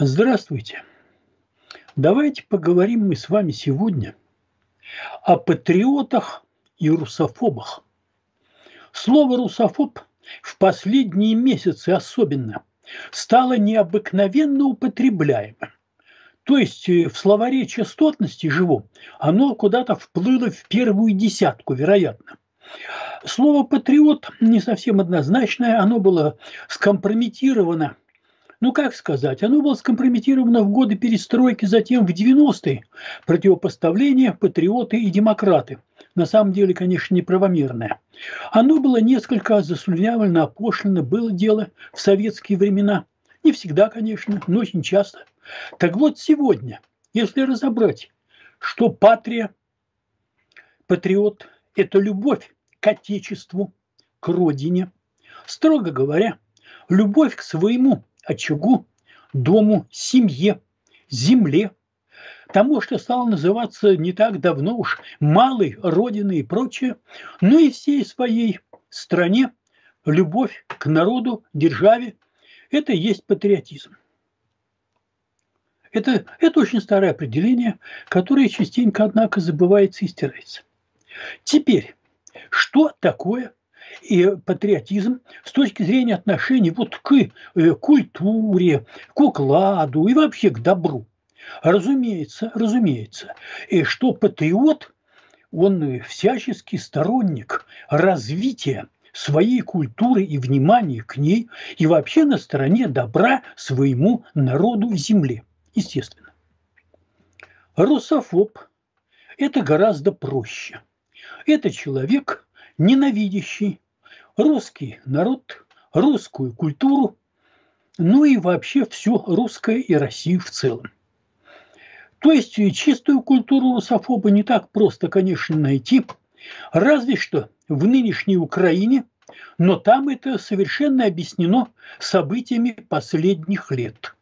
Здравствуйте. Давайте поговорим мы с вами сегодня о патриотах и русофобах. Слово «русофоб» в последние месяцы особенно стало необыкновенно употребляемым. То есть э, в словаре частотности живом оно куда-то вплыло в первую десятку, вероятно. Слово «патриот» не совсем однозначное, оно было скомпрометировано ну как сказать, оно было скомпрометировано в годы перестройки, затем в 90-е противопоставление патриоты и демократы. На самом деле, конечно, неправомерное. Оно было несколько заслюнявлено, опошлено, было дело в советские времена. Не всегда, конечно, но очень часто. Так вот сегодня, если разобрать, что патрия, патриот – это любовь к Отечеству, к Родине, строго говоря, любовь к своему очагу, дому, семье, земле, тому, что стало называться не так давно уж малой родиной и прочее, но и всей своей стране любовь к народу, державе – это и есть патриотизм. Это, это очень старое определение, которое частенько, однако, забывается и стирается. Теперь, что такое и патриотизм с точки зрения отношений вот к э, культуре, к укладу и вообще к добру. Разумеется, разумеется, и что патриот, он всяческий сторонник развития своей культуры и внимания к ней, и вообще на стороне добра своему народу и земле, естественно. Русофоб – это гораздо проще. Это человек, ненавидящий русский народ, русскую культуру, ну и вообще все русское и Россию в целом. То есть чистую культуру русофоба не так просто, конечно, найти, разве что в нынешней Украине, но там это совершенно объяснено событиями последних лет.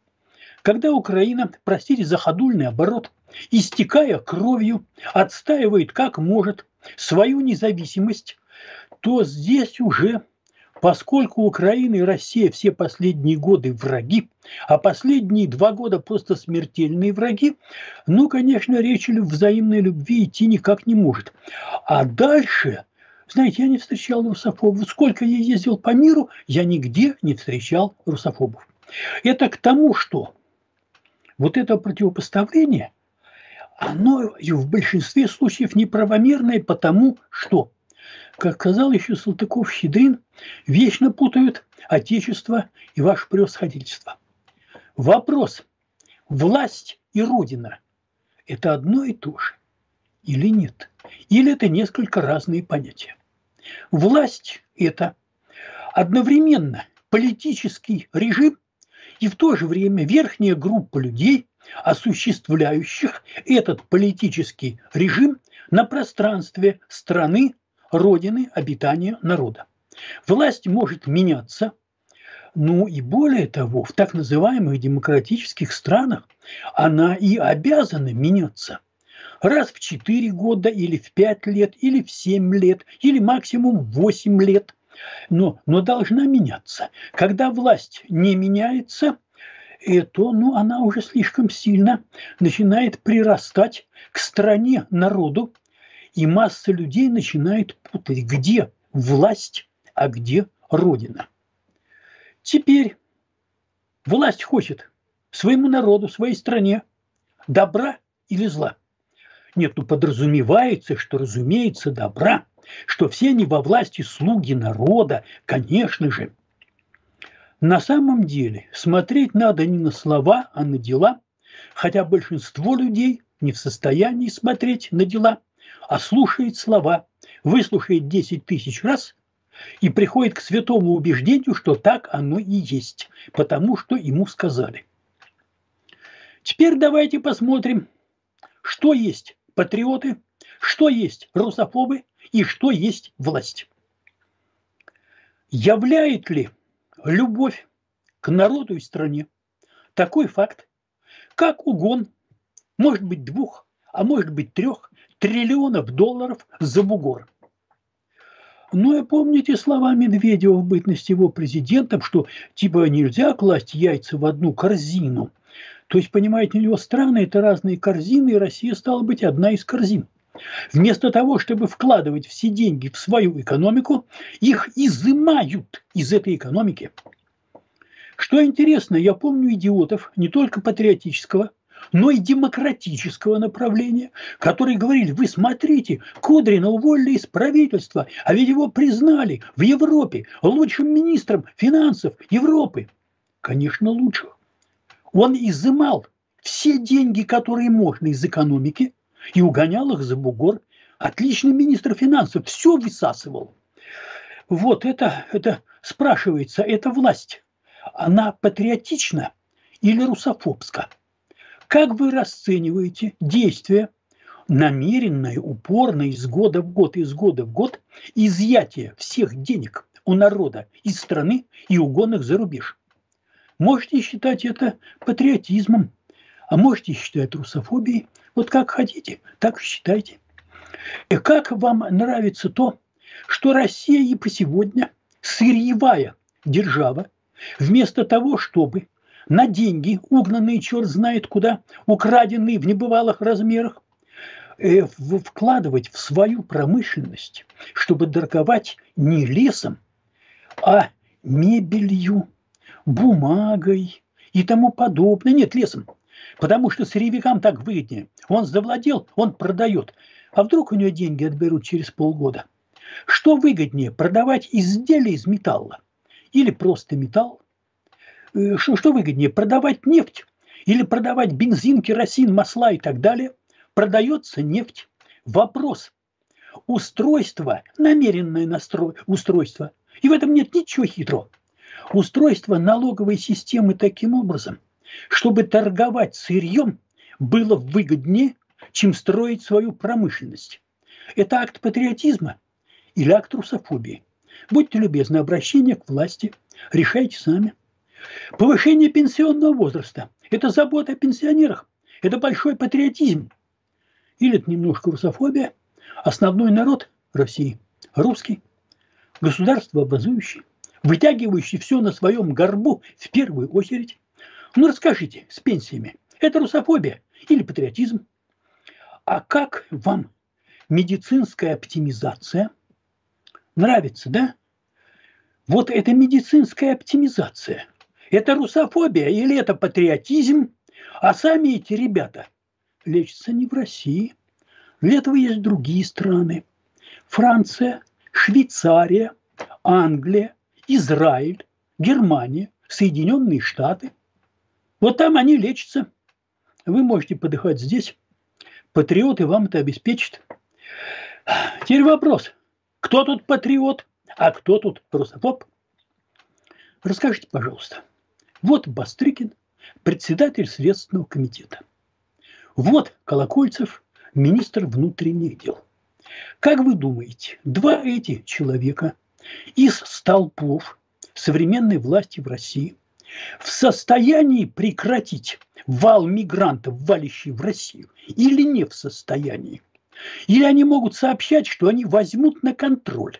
Когда Украина, простите за ходульный оборот, истекая кровью, отстаивает как может свою независимость то здесь уже, поскольку Украина и Россия все последние годы враги, а последние два года просто смертельные враги, ну, конечно, речь о взаимной любви идти никак не может. А дальше, знаете, я не встречал русофобов. Сколько я ездил по миру, я нигде не встречал русофобов. Это к тому, что вот это противопоставление, оно в большинстве случаев неправомерное, потому что как сказал еще Салтыков-Щедрин, вечно путают Отечество и ваше превосходительство. Вопрос, власть и Родина – это одно и то же или нет? Или это несколько разные понятия? Власть – это одновременно политический режим и в то же время верхняя группа людей, осуществляющих этот политический режим на пространстве страны родины обитания народа. Власть может меняться, ну и более того, в так называемых демократических странах она и обязана меняться. Раз в 4 года или в 5 лет, или в 7 лет, или максимум 8 лет. Но, но должна меняться. Когда власть не меняется, то ну, она уже слишком сильно начинает прирастать к стране, народу, и масса людей начинает путать, где власть, а где Родина. Теперь власть хочет своему народу, своей стране добра или зла. Нет, ну подразумевается, что, разумеется, добра, что все они во власти слуги народа, конечно же. На самом деле смотреть надо не на слова, а на дела, хотя большинство людей не в состоянии смотреть на дела – а слушает слова, выслушает 10 тысяч раз и приходит к святому убеждению, что так оно и есть, потому что ему сказали. Теперь давайте посмотрим, что есть патриоты, что есть русофобы и что есть власть. Являет ли любовь к народу и стране такой факт, как угон, может быть двух, а может быть трех триллионов долларов за бугор. Ну, и помните слова Медведева в бытности его президентом, что типа нельзя класть яйца в одну корзину. То есть, понимаете, у него страны – это разные корзины, и Россия стала быть одна из корзин. Вместо того, чтобы вкладывать все деньги в свою экономику, их изымают из этой экономики. Что интересно, я помню идиотов не только патриотического, но и демократического направления, которые говорили, вы смотрите, Кудрина уволили из правительства, а ведь его признали в Европе лучшим министром финансов Европы. Конечно, лучших. Он изымал все деньги, которые можно из экономики, и угонял их за бугор. Отличный министр финансов, все высасывал. Вот это, это спрашивается, это власть, она патриотична или русофобска? Как вы расцениваете действия, намеренное, упорное из года в год, из года в год, изъятие всех денег у народа из страны и угон их за рубеж? Можете считать это патриотизмом, а можете считать русофобией. Вот как хотите, так считайте. И как вам нравится то, что Россия и по сегодня сырьевая держава, вместо того, чтобы на деньги, угнанные черт знает куда, украденные в небывалых размерах, э, вкладывать в свою промышленность, чтобы торговать не лесом, а мебелью, бумагой и тому подобное. Нет, лесом. Потому что сырьевикам так выгоднее. Он завладел, он продает. А вдруг у него деньги отберут через полгода? Что выгоднее, продавать изделия из металла или просто металл? Э, что, выгоднее, продавать нефть или продавать бензин, керосин, масла и так далее? Продается нефть. Вопрос. Устройство, намеренное настрой, устройство, и в этом нет ничего хитрого. Устройство налоговой системы таким образом, чтобы торговать сырьем было выгоднее, чем строить свою промышленность. Это акт патриотизма или акт русофобии. Будьте любезны, обращение к власти решайте сами. Повышение пенсионного возраста – это забота о пенсионерах, это большой патриотизм. Или это немножко русофобия. Основной народ России – русский, государство образующий, вытягивающий все на своем горбу в первую очередь. Ну расскажите, с пенсиями, это русофобия или патриотизм? А как вам медицинская оптимизация? Нравится, да? Вот это медицинская оптимизация. Это русофобия или это патриотизм? А сами эти ребята лечатся не в России. Для этого есть другие страны. Франция, Швейцария, Англия, Израиль, Германия, Соединенные Штаты. Вот там они лечатся. Вы можете подыхать здесь. Патриоты вам это обеспечат. Теперь вопрос. Кто тут патриот, а кто тут русофоб? Расскажите, пожалуйста. Вот Бастрыкин, председатель Следственного комитета. Вот Колокольцев, министр внутренних дел. Как вы думаете, два эти человека из столпов современной власти в России в состоянии прекратить вал мигрантов, валящий в Россию, или не в состоянии? Или они могут сообщать, что они возьмут на контроль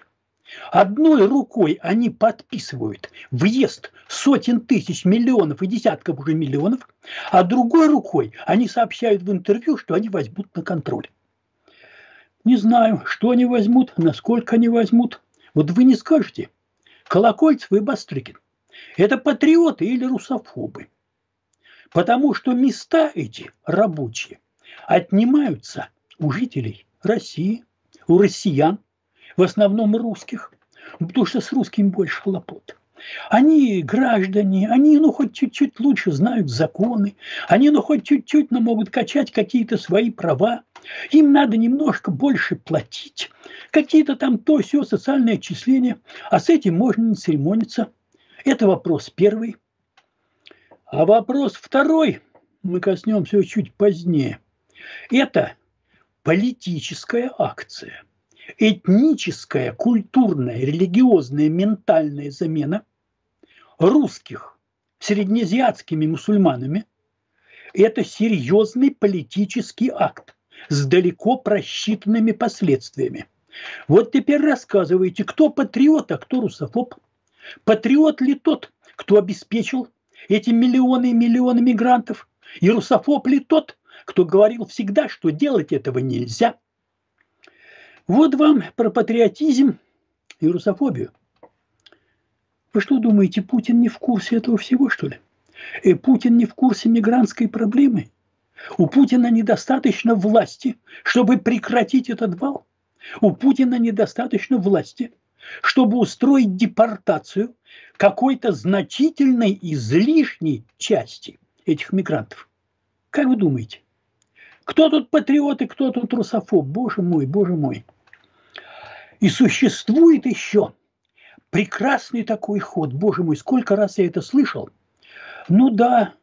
Одной рукой они подписывают въезд сотен тысяч, миллионов и десятков уже миллионов, а другой рукой они сообщают в интервью, что они возьмут на контроль. Не знаю, что они возьмут, насколько они возьмут. Вот вы не скажете, Колокольцев и Бастрыкин – это патриоты или русофобы. Потому что места эти рабочие отнимаются у жителей России, у россиян – в основном русских, потому что с русским больше хлопот. Они граждане, они ну хоть чуть-чуть лучше знают законы, они ну хоть чуть-чуть, но могут качать какие-то свои права. Им надо немножко больше платить, какие-то там то все социальные отчисления, а с этим можно не церемониться. Это вопрос первый. А вопрос второй, мы коснемся чуть позднее, это политическая акция – этническая, культурная, религиозная, ментальная замена русских среднеазиатскими мусульманами – это серьезный политический акт с далеко просчитанными последствиями. Вот теперь рассказывайте, кто патриот, а кто русофоб. Патриот ли тот, кто обеспечил эти миллионы и миллионы мигрантов? И русофоб ли тот, кто говорил всегда, что делать этого нельзя? Вот вам про патриотизм и русофобию. Вы что думаете, Путин не в курсе этого всего, что ли? И э, Путин не в курсе мигрантской проблемы? У Путина недостаточно власти, чтобы прекратить этот вал? У Путина недостаточно власти, чтобы устроить депортацию какой-то значительной излишней части этих мигрантов. Как вы думаете? Кто тут патриот и кто тут русофоб? Боже мой, боже мой. И существует еще прекрасный такой ход. Боже мой, сколько раз я это слышал. Ну да,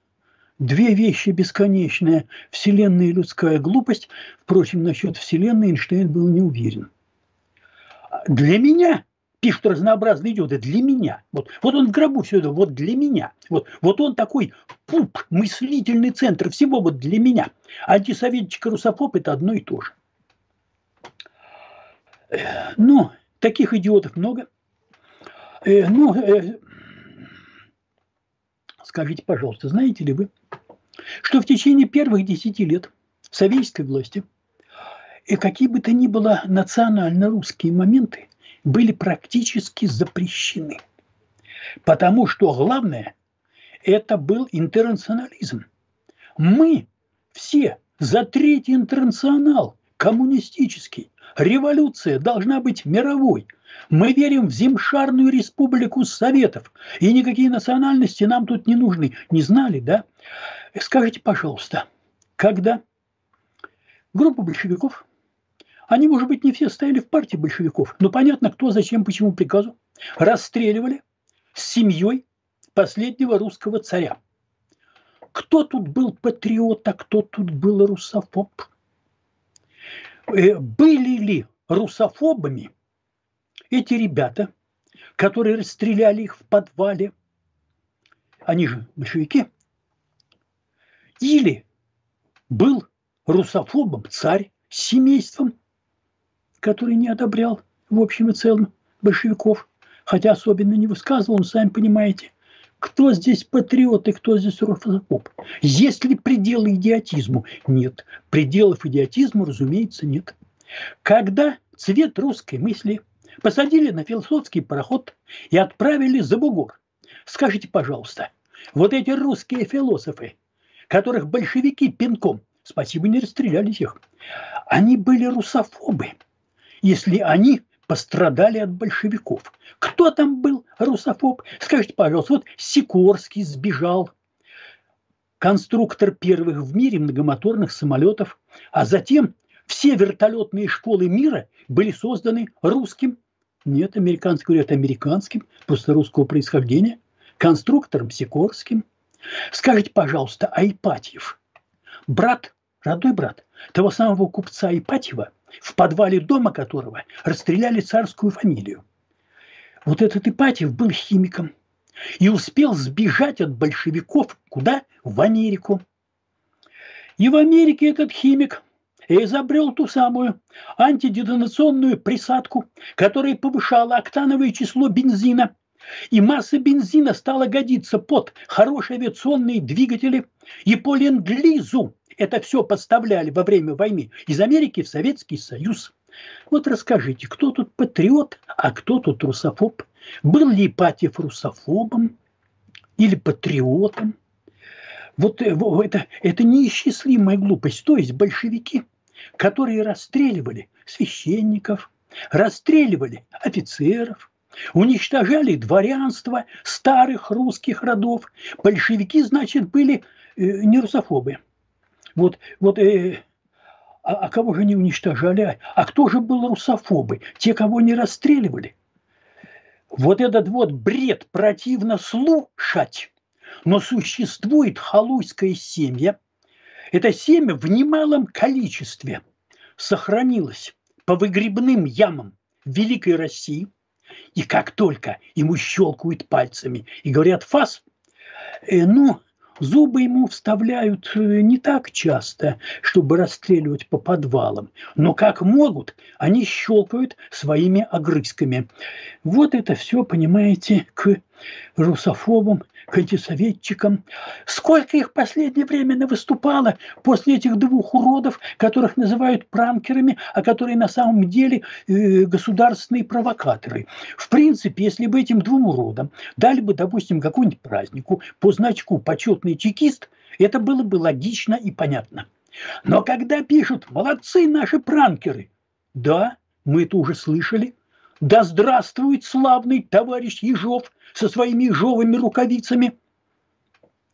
две вещи бесконечные. Вселенная и людская глупость. Впрочем, насчет Вселенной Эйнштейн был не уверен. Для меня, пишут разнообразные идиоты, для меня. Вот, вот он в гробу все это, вот для меня. Вот, вот он такой пуп, мыслительный центр всего вот для меня. Антисоветчик и русофоб – это одно и то же. Ну, таких идиотов много. Ну, скажите, пожалуйста, знаете ли вы, что в течение первых десяти лет советской власти и какие бы то ни было национально-русские моменты были практически запрещены. Потому что главное – это был интернационализм. Мы все за третий интернационал, коммунистический. Революция должна быть мировой. Мы верим в Земшарную республику Советов. И никакие национальности нам тут не нужны. Не знали, да? Скажите, пожалуйста, когда группа большевиков, они, может быть, не все стояли в партии большевиков, но понятно, кто, зачем, почему приказу, расстреливали с семьей последнего русского царя. Кто тут был патриот, а кто тут был русофоб? Э, были ли русофобами эти ребята, которые расстреляли их в подвале? Они же большевики. Или был русофобом царь с семейством, который не одобрял в общем и целом большевиков, хотя особенно не высказывал, сами понимаете, кто здесь патриот и кто здесь русофоб? Есть ли пределы идиотизму? Нет. Пределов идиотизму, разумеется, нет. Когда цвет русской мысли посадили на философский пароход и отправили за бугор, скажите, пожалуйста, вот эти русские философы, которых большевики пинком, спасибо, не расстреляли их, они были русофобы, если они пострадали от большевиков. Кто там был русофоб? Скажите, пожалуйста, вот Сикорский сбежал, конструктор первых в мире многомоторных самолетов, а затем все вертолетные школы мира были созданы русским, нет, американским, говорят, американским, просто русского происхождения, конструктором Сикорским. Скажите, пожалуйста, а Ипатьев, брат, родной брат того самого купца Ипатьева – в подвале дома которого расстреляли царскую фамилию. Вот этот Ипатьев был химиком и успел сбежать от большевиков куда? В Америку. И в Америке этот химик изобрел ту самую антидетонационную присадку, которая повышала октановое число бензина. И масса бензина стала годиться под хорошие авиационные двигатели и по ленд-лизу это все поставляли во время войны из Америки в Советский Союз. Вот расскажите, кто тут патриот, а кто тут русофоб? Был ли Ипатьев русофобом или патриотом? Вот э, это, это неисчислимая глупость. То есть большевики, которые расстреливали священников, расстреливали офицеров, уничтожали дворянство старых русских родов. Большевики, значит, были э, не русофобы – вот, вот э, а, а кого же не уничтожали? А кто же был русофобы? Те, кого не расстреливали. Вот этот вот бред противно слушать. Но существует халуйское семя. Это семя в немалом количестве сохранилось по выгребным ямам Великой России. И как только ему щелкают пальцами и говорят «фас», э, ну, Зубы ему вставляют э, не так часто, чтобы расстреливать по подвалам, но как могут, они щелкают своими огрызками. Вот это все, понимаете, к русофобам, к антисоветчикам. Сколько их в последнее время выступало после этих двух уродов, которых называют пранкерами, а которые на самом деле э, государственные провокаторы. В принципе, если бы этим двум уродам дали бы, допустим, какую-нибудь празднику по значку «почетный чекист», это было бы логично и понятно. Но когда пишут «молодцы наши пранкеры», да, мы это уже слышали, да здравствует славный товарищ Ежов со своими ежовыми рукавицами.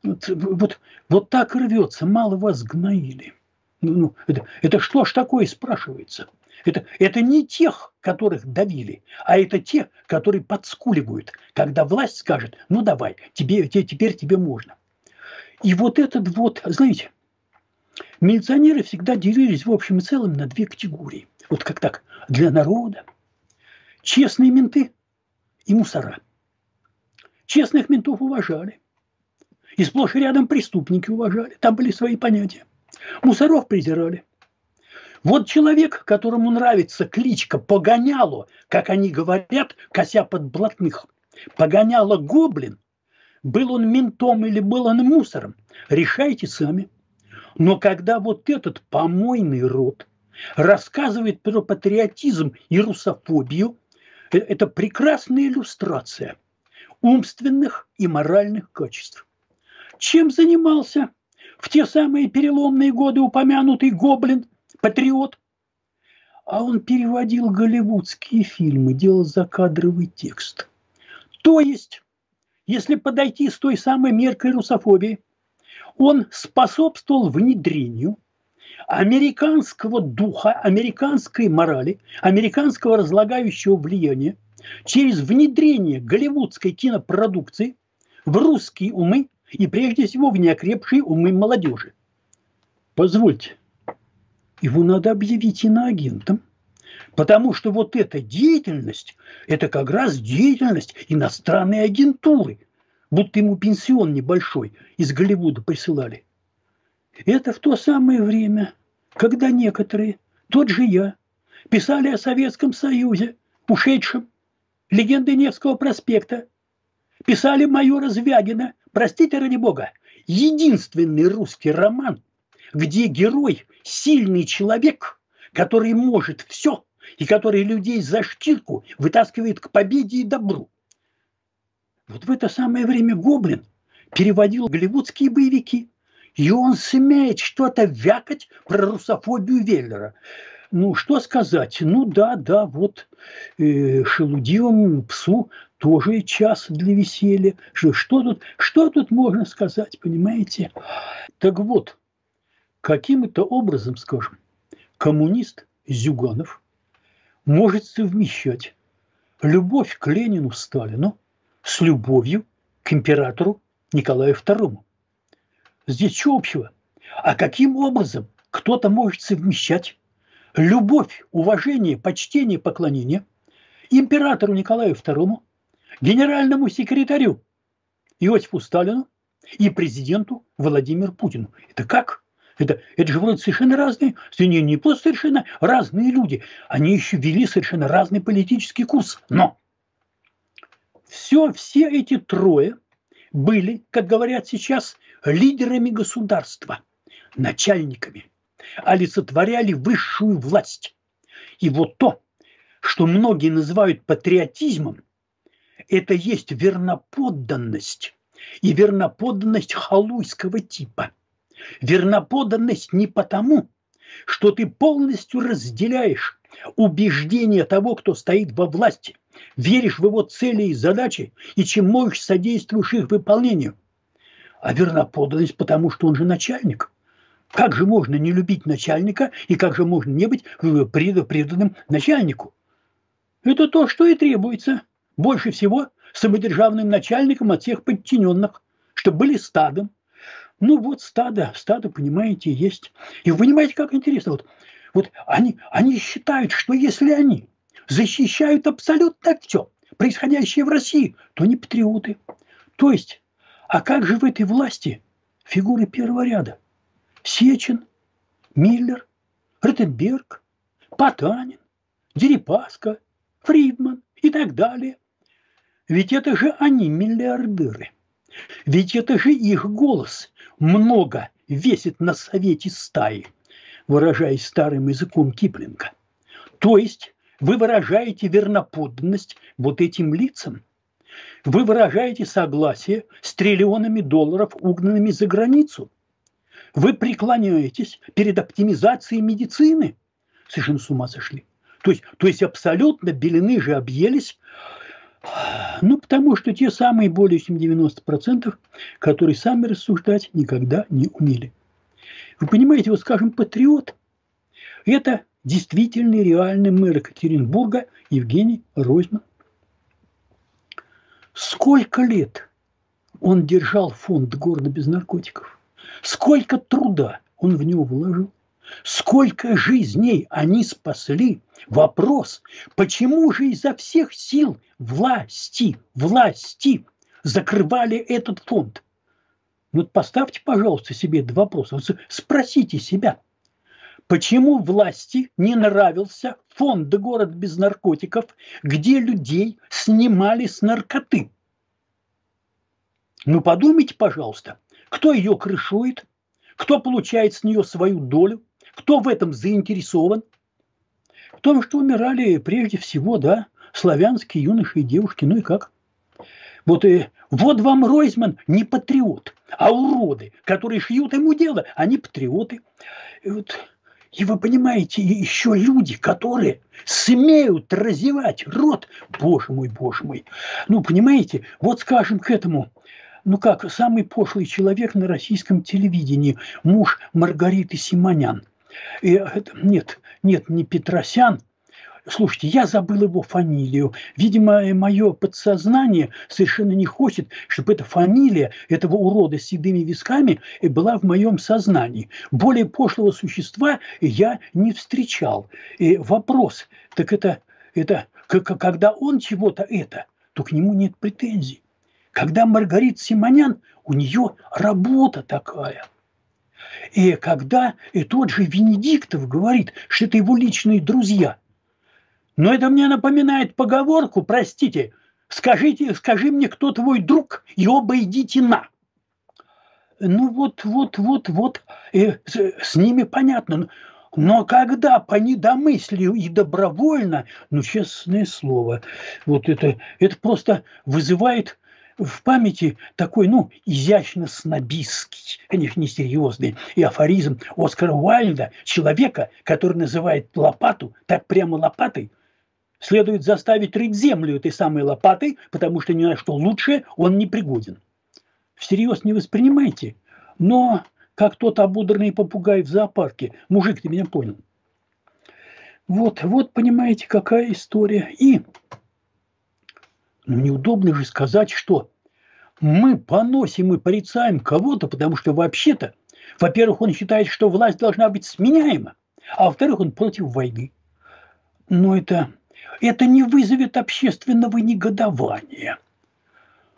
Вот, вот, вот так рвется, мало вас гноили. Ну, ну, это, это что ж такое, спрашивается? Это, это не тех, которых давили, а это те, которые подскуливают, когда власть скажет, ну давай, тебе, тебе, теперь тебе можно. И вот этот вот, знаете, милиционеры всегда делились в общем и целом на две категории. Вот как так, для народа – честные менты и мусора. Честных ментов уважали. И сплошь и рядом преступники уважали. Там были свои понятия. Мусоров презирали. Вот человек, которому нравится кличка Погоняло, как они говорят, кося под блатных. Погоняло гоблин. Был он ментом или был он мусором. Решайте сами. Но когда вот этот помойный род рассказывает про патриотизм и русофобию – это прекрасная иллюстрация умственных и моральных качеств. Чем занимался в те самые переломные годы упомянутый гоблин, патриот? А он переводил голливудские фильмы, делал закадровый текст. То есть, если подойти с той самой меркой русофобии, он способствовал внедрению американского духа, американской морали, американского разлагающего влияния через внедрение голливудской кинопродукции в русские умы и прежде всего в неокрепшие умы молодежи. Позвольте, его надо объявить иноагентом, потому что вот эта деятельность, это как раз деятельность иностранной агентуры, будто ему пенсион небольшой из Голливуда присылали. Это в то самое время, когда некоторые, тот же я, писали о Советском Союзе, ушедшем, легенды Невского проспекта, писали майора Звягина, простите ради бога, единственный русский роман, где герой – сильный человек, который может все и который людей за штирку вытаскивает к победе и добру. Вот в это самое время Гоблин переводил голливудские боевики – и он смеет что-то вякать про русофобию Веллера. Ну, что сказать? Ну, да, да, вот э, шелудивому псу тоже час для веселья. Что, что, тут, что тут можно сказать, понимаете? Так вот, каким-то образом, скажем, коммунист Зюганов может совмещать любовь к Ленину Сталину с любовью к императору Николаю II. Здесь что общего? А каким образом кто-то может совмещать любовь, уважение, почтение, поклонение императору Николаю II, генеральному секретарю Иосифу Сталину и президенту Владимиру Путину. Это как? Это, это же вроде совершенно разные, не, не просто совершенно разные люди, они еще вели совершенно разный политический курс. Но все, все эти трое были, как говорят сейчас, лидерами государства, начальниками, олицетворяли высшую власть. И вот то, что многие называют патриотизмом, это есть верноподданность. И верноподданность халуйского типа. Верноподданность не потому, что ты полностью разделяешь убеждения того, кто стоит во власти, веришь в его цели и задачи, и чем можешь содействуешь их выполнению – а верноподданность, потому что он же начальник. Как же можно не любить начальника и как же можно не быть преданным начальнику? Это то, что и требуется. Больше всего самодержавным начальником от всех подчиненных, чтобы были стадом. Ну вот стадо, стадо, понимаете, есть. И вы понимаете, как интересно. Вот, вот они, они считают, что если они защищают абсолютно все, происходящее в России, то они патриоты. То есть а как же в этой власти фигуры первого ряда. Сечин, Миллер, Ротенберг, Потанин, Дерипаска, Фридман и так далее. Ведь это же они миллиардеры. Ведь это же их голос много весит на совете стаи, выражаясь старым языком Киплинга. То есть вы выражаете верноподданность вот этим лицам. Вы выражаете согласие с триллионами долларов, угнанными за границу. Вы преклоняетесь перед оптимизацией медицины. Совершенно с ума сошли. То есть, то есть абсолютно белины же объелись ну, потому что те самые более чем 90%, которые сами рассуждать никогда не умели. Вы понимаете, вот скажем, патриот – это действительный реальный мэр Екатеринбурга Евгений Ройзман. Сколько лет он держал фонд города без наркотиков? Сколько труда он в него вложил? Сколько жизней они спасли? Вопрос, почему же изо всех сил власти, власти закрывали этот фонд? Вот поставьте, пожалуйста, себе этот вопрос. Спросите себя, почему власти не нравился фонд «Город без наркотиков», где людей снимали с наркоты? Ну, подумайте, пожалуйста, кто ее крышует, кто получает с нее свою долю, кто в этом заинтересован? В том, что умирали прежде всего, да, славянские юноши и девушки. Ну и как? Вот, и, э, вот вам Ройзман не патриот, а уроды, которые шьют ему дело, они патриоты. И, вот, и вы понимаете, еще люди, которые смеют разевать рот, боже мой, боже мой. Ну, понимаете, вот скажем к этому, ну как, самый пошлый человек на российском телевидении, муж Маргариты Симонян – и это, нет, нет, не Петросян. Слушайте, я забыл его фамилию. Видимо, мое подсознание совершенно не хочет, чтобы эта фамилия этого урода с седыми висками была в моем сознании. Более пошлого существа я не встречал. И вопрос, так это, это когда он чего-то это, то к нему нет претензий. Когда Маргарита Симонян, у нее работа такая – и когда и тот же Венедиктов говорит, что это его личные друзья. Но это мне напоминает поговорку, простите, скажите, скажи мне, кто твой друг, и оба идите на. Ну вот, вот, вот, вот, и с, с ними понятно. Но когда по недомыслию и добровольно, ну, честное слово, вот это, это просто вызывает в памяти такой, ну, изящно-снобистский, конечно, несерьезный, и афоризм Оскара Уайльда, человека, который называет лопату так прямо лопатой, следует заставить рыть землю этой самой лопатой, потому что ни на что лучше он не пригоден. Всерьез не воспринимайте, но как тот обудренный попугай в зоопарке. Мужик, ты меня понял. Вот, вот, понимаете, какая история. И ну, неудобно же сказать, что мы поносим и порицаем кого-то, потому что вообще-то, во-первых, он считает, что власть должна быть сменяема, а во-вторых, он против войны. Но это, это не вызовет общественного негодования.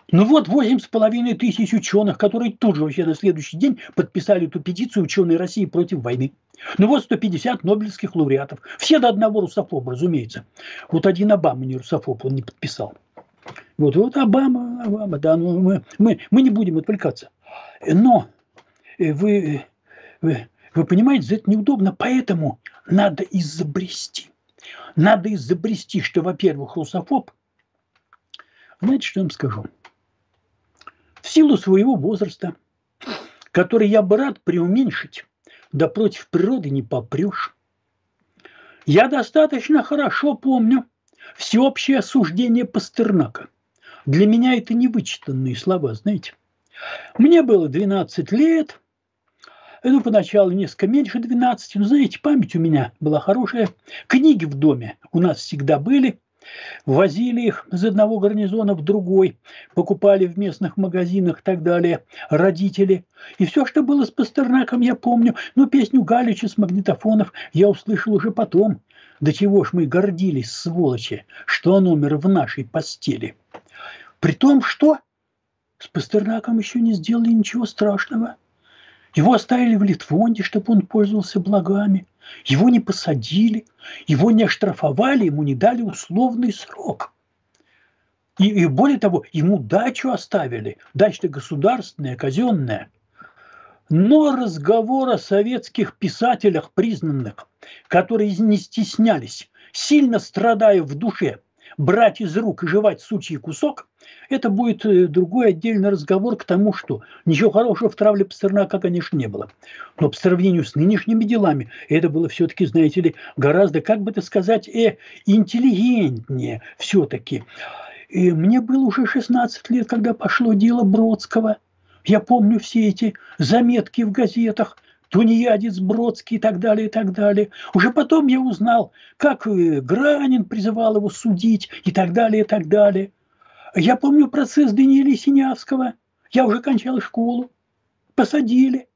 Ну вот восемь с половиной тысяч ученых, которые тут же вообще на следующий день подписали эту петицию «Ученые России против войны». Ну вот 150 нобелевских лауреатов. Все до одного русофоба, разумеется. Вот один Обама не русофоб, он не подписал. Вот, вот Обама, Обама, да, ну, мы, мы, мы не будем отвлекаться. Но э, вы, вы, вы понимаете, это неудобно, поэтому надо изобрести. Надо изобрести, что, во-первых, русофоб, знаете, что я вам скажу? В силу своего возраста, который я бы рад преуменьшить, да против природы не попрешь. Я достаточно хорошо помню всеобщее осуждение Пастернака – для меня это не вычитанные слова, знаете. Мне было 12 лет, ну, поначалу несколько меньше 12, но, знаете, память у меня была хорошая. Книги в доме у нас всегда были. Возили их из одного гарнизона в другой, покупали в местных магазинах и так далее, родители. И все, что было с Пастернаком, я помню. Ну, песню Галича с магнитофонов я услышал уже потом. До чего ж мы гордились, сволочи, что он умер в нашей постели. При том, что с Пастернаком еще не сделали ничего страшного. Его оставили в Литвонде, чтобы он пользовался благами. Его не посадили, его не оштрафовали, ему не дали условный срок. И, и более того, ему дачу оставили. Дача государственная, казенная. Но разговор о советских писателях признанных, которые не стеснялись, сильно страдая в душе, брать из рук и жевать сучий кусок, это будет э, другой отдельный разговор к тому, что ничего хорошего в травле Пастернака, конечно, не было. Но по сравнению с нынешними делами это было все-таки, знаете ли, гораздо, как бы это сказать, э, интеллигентнее все-таки. И мне было уже 16 лет, когда пошло дело Бродского. Я помню все эти заметки в газетах, тунеядец Бродский и так далее, и так далее. Уже потом я узнал, как э, Гранин призывал его судить и так далее, и так далее. Я помню процесс Даниэля Синявского. Я уже кончал школу. Посадили.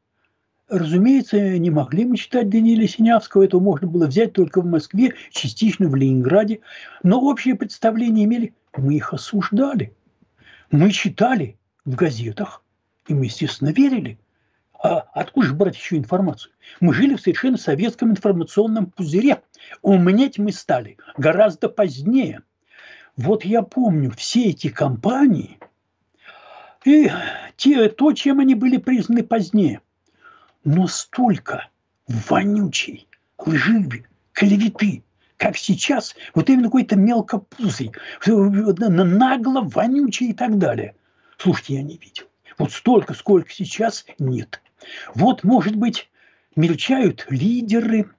Разумеется, не могли мы читать Даниэля Синявского, это можно было взять только в Москве, частично в Ленинграде, но общее представление имели, мы их осуждали, мы читали в газетах, и мы, естественно, верили. А откуда же брать еще информацию? Мы жили в совершенно советском информационном пузыре. Умнеть мы стали гораздо позднее. Вот я помню все эти компании и те, то, чем они были признаны позднее – но столько вонючей лжи, клеветы, как сейчас, вот именно какой-то мелкопузый, нагло, вонючий и так далее. Слушайте, я не видел. Вот столько, сколько сейчас, нет. Вот, может быть, мельчают лидеры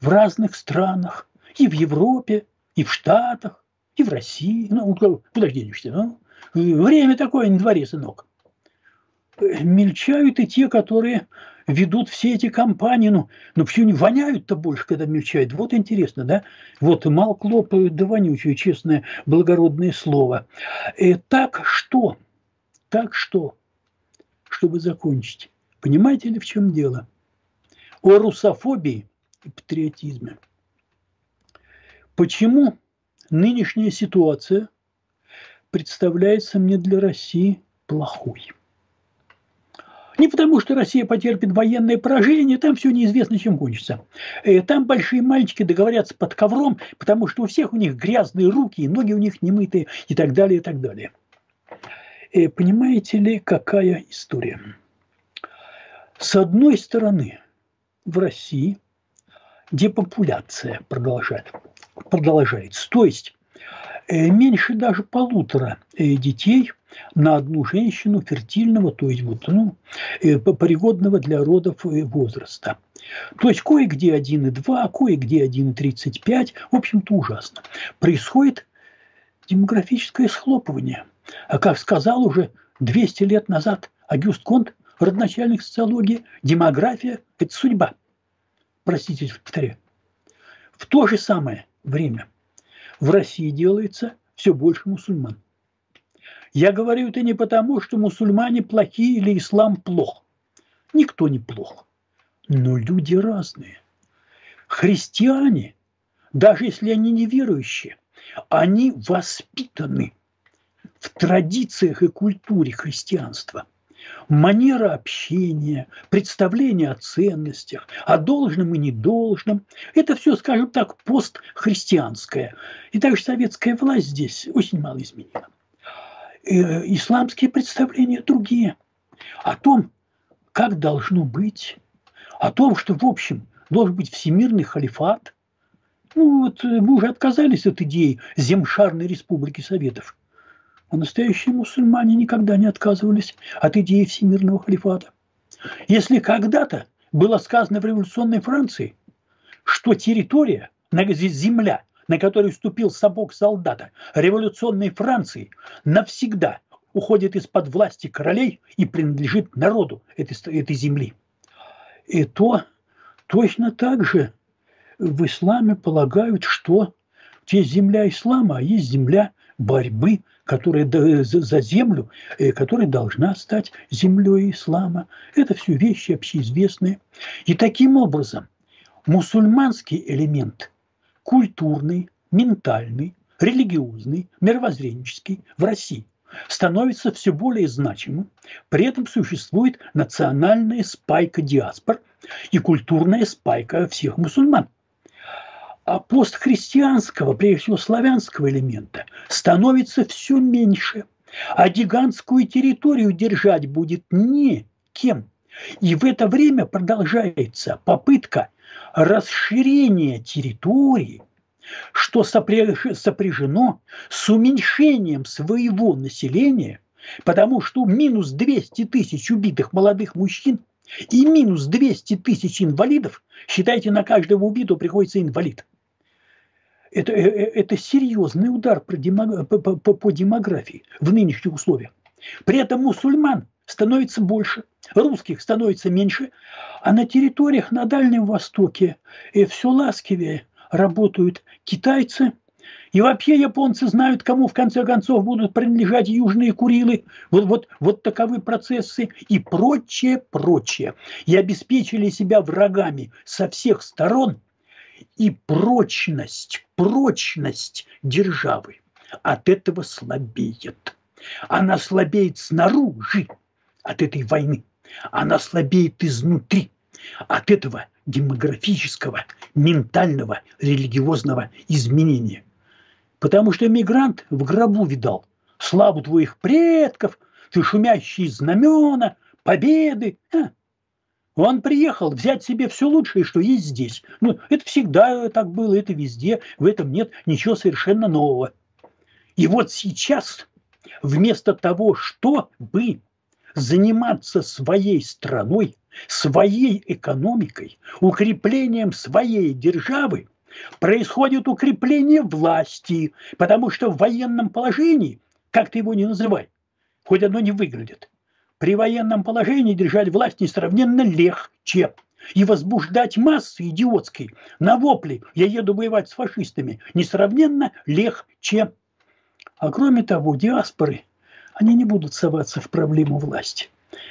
в разных странах, и в Европе, и в Штатах, и в России. Ну, куда же денешься? Ну? Время такое на дворе, сынок. Мельчают и те, которые ведут все эти компании, ну, ну почему не воняют-то больше, когда мельчают? Вот интересно, да? Вот мал клопают, да вонючее, честное, благородное слово. И э, так что? Так что? Чтобы закончить. Понимаете ли, в чем дело? О русофобии и патриотизме. Почему нынешняя ситуация представляется мне для России плохой? Не потому, что Россия потерпит военное поражение, там все неизвестно, чем кончится. Э, там большие мальчики договорятся под ковром, потому что у всех у них грязные руки, и ноги у них немытые, и так далее, и так далее. Э, понимаете ли, какая история? С одной стороны, в России депопуляция продолжает, продолжается. То есть Э, меньше даже полутора э, детей на одну женщину фертильного, то есть вот, ну, э, пригодного для родов возраста. То есть кое-где 1,2, кое-где 1,35. В общем-то, ужасно. Происходит демографическое схлопывание. А как сказал уже 200 лет назад Агюст Конт, родоначальник социологии, демография – это судьба. Простите, повторяю. В то же самое время в России делается все больше мусульман. Я говорю это не потому, что мусульмане плохие или ислам плох. Никто не плох. Но люди разные. Христиане, даже если они неверующие, они воспитаны в традициях и культуре христианства манера общения, представление о ценностях, о должном и недолжном. Это все, скажем так, постхристианское. И также советская власть здесь очень мало изменила. Э, исламские представления другие. О том, как должно быть, о том, что, в общем, должен быть всемирный халифат. Ну вот э, мы уже отказались от идеи Земшарной Республики Советов – а настоящие мусульмане никогда не отказывались от идеи всемирного халифата. Если когда-то было сказано в революционной Франции, что территория, земля, на которой ступил сапог солдата революционной Франции, навсегда уходит из-под власти королей и принадлежит народу этой, этой земли. И то точно так же в исламе полагают, что есть земля ислама, а есть земля борьбы которая за землю, э, которая должна стать землей ислама. Это все вещи общеизвестные. И таким образом мусульманский элемент культурный, ментальный, религиозный, мировоззренческий в России становится все более значимым. При этом существует национальная спайка диаспор и культурная спайка всех мусульман. А постхристианского, прежде всего славянского элемента, становится все меньше. А гигантскую территорию держать будет не кем. И в это время продолжается попытка расширения территории – что сопряжено с уменьшением своего населения, потому что минус 200 тысяч убитых молодых мужчин и минус 200 тысяч инвалидов, считайте, на каждого убитого приходится инвалид. Это, э, э, это серьезный удар по, по, по демографии в нынешних условиях. При этом мусульман становится больше, русских становится меньше, а на территориях на Дальнем Востоке э, все ласкивее работают китайцы. И вообще японцы знают, кому в конце концов будут принадлежать южные Курилы. Вот, вот, вот таковы процессы и прочее, прочее. И обеспечили себя врагами со всех сторон. И прочность, прочность державы от этого слабеет. Она слабеет снаружи от этой войны. Она слабеет изнутри от этого демографического, ментального, религиозного изменения. Потому что мигрант в гробу видал славу твоих предков, ты шумящие знамена, победы. А? Он приехал взять себе все лучшее, что есть здесь. Ну, это всегда так было, это везде, в этом нет ничего совершенно нового. И вот сейчас, вместо того, чтобы заниматься своей страной, своей экономикой, укреплением своей державы, происходит укрепление власти, потому что в военном положении, как ты его не называй, хоть оно не выглядит, при военном положении держать власть несравненно легче. И возбуждать массы идиотской на вопли «я еду воевать с фашистами» несравненно легче. А кроме того, диаспоры, они не будут соваться в проблему власти.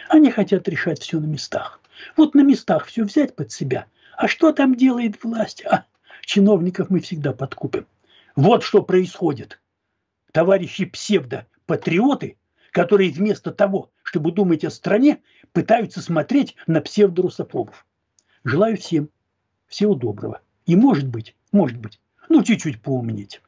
Они хотят решать все на местах. Вот на местах все взять под себя. А что там делает власть? А, чиновников мы всегда подкупим. Вот что происходит. Товарищи псевдопатриоты, которые вместо того, чтобы думать о стране, пытаются смотреть на псевдорусофобов. Желаю всем всего доброго. И может быть, может быть, ну чуть-чуть поумнеть.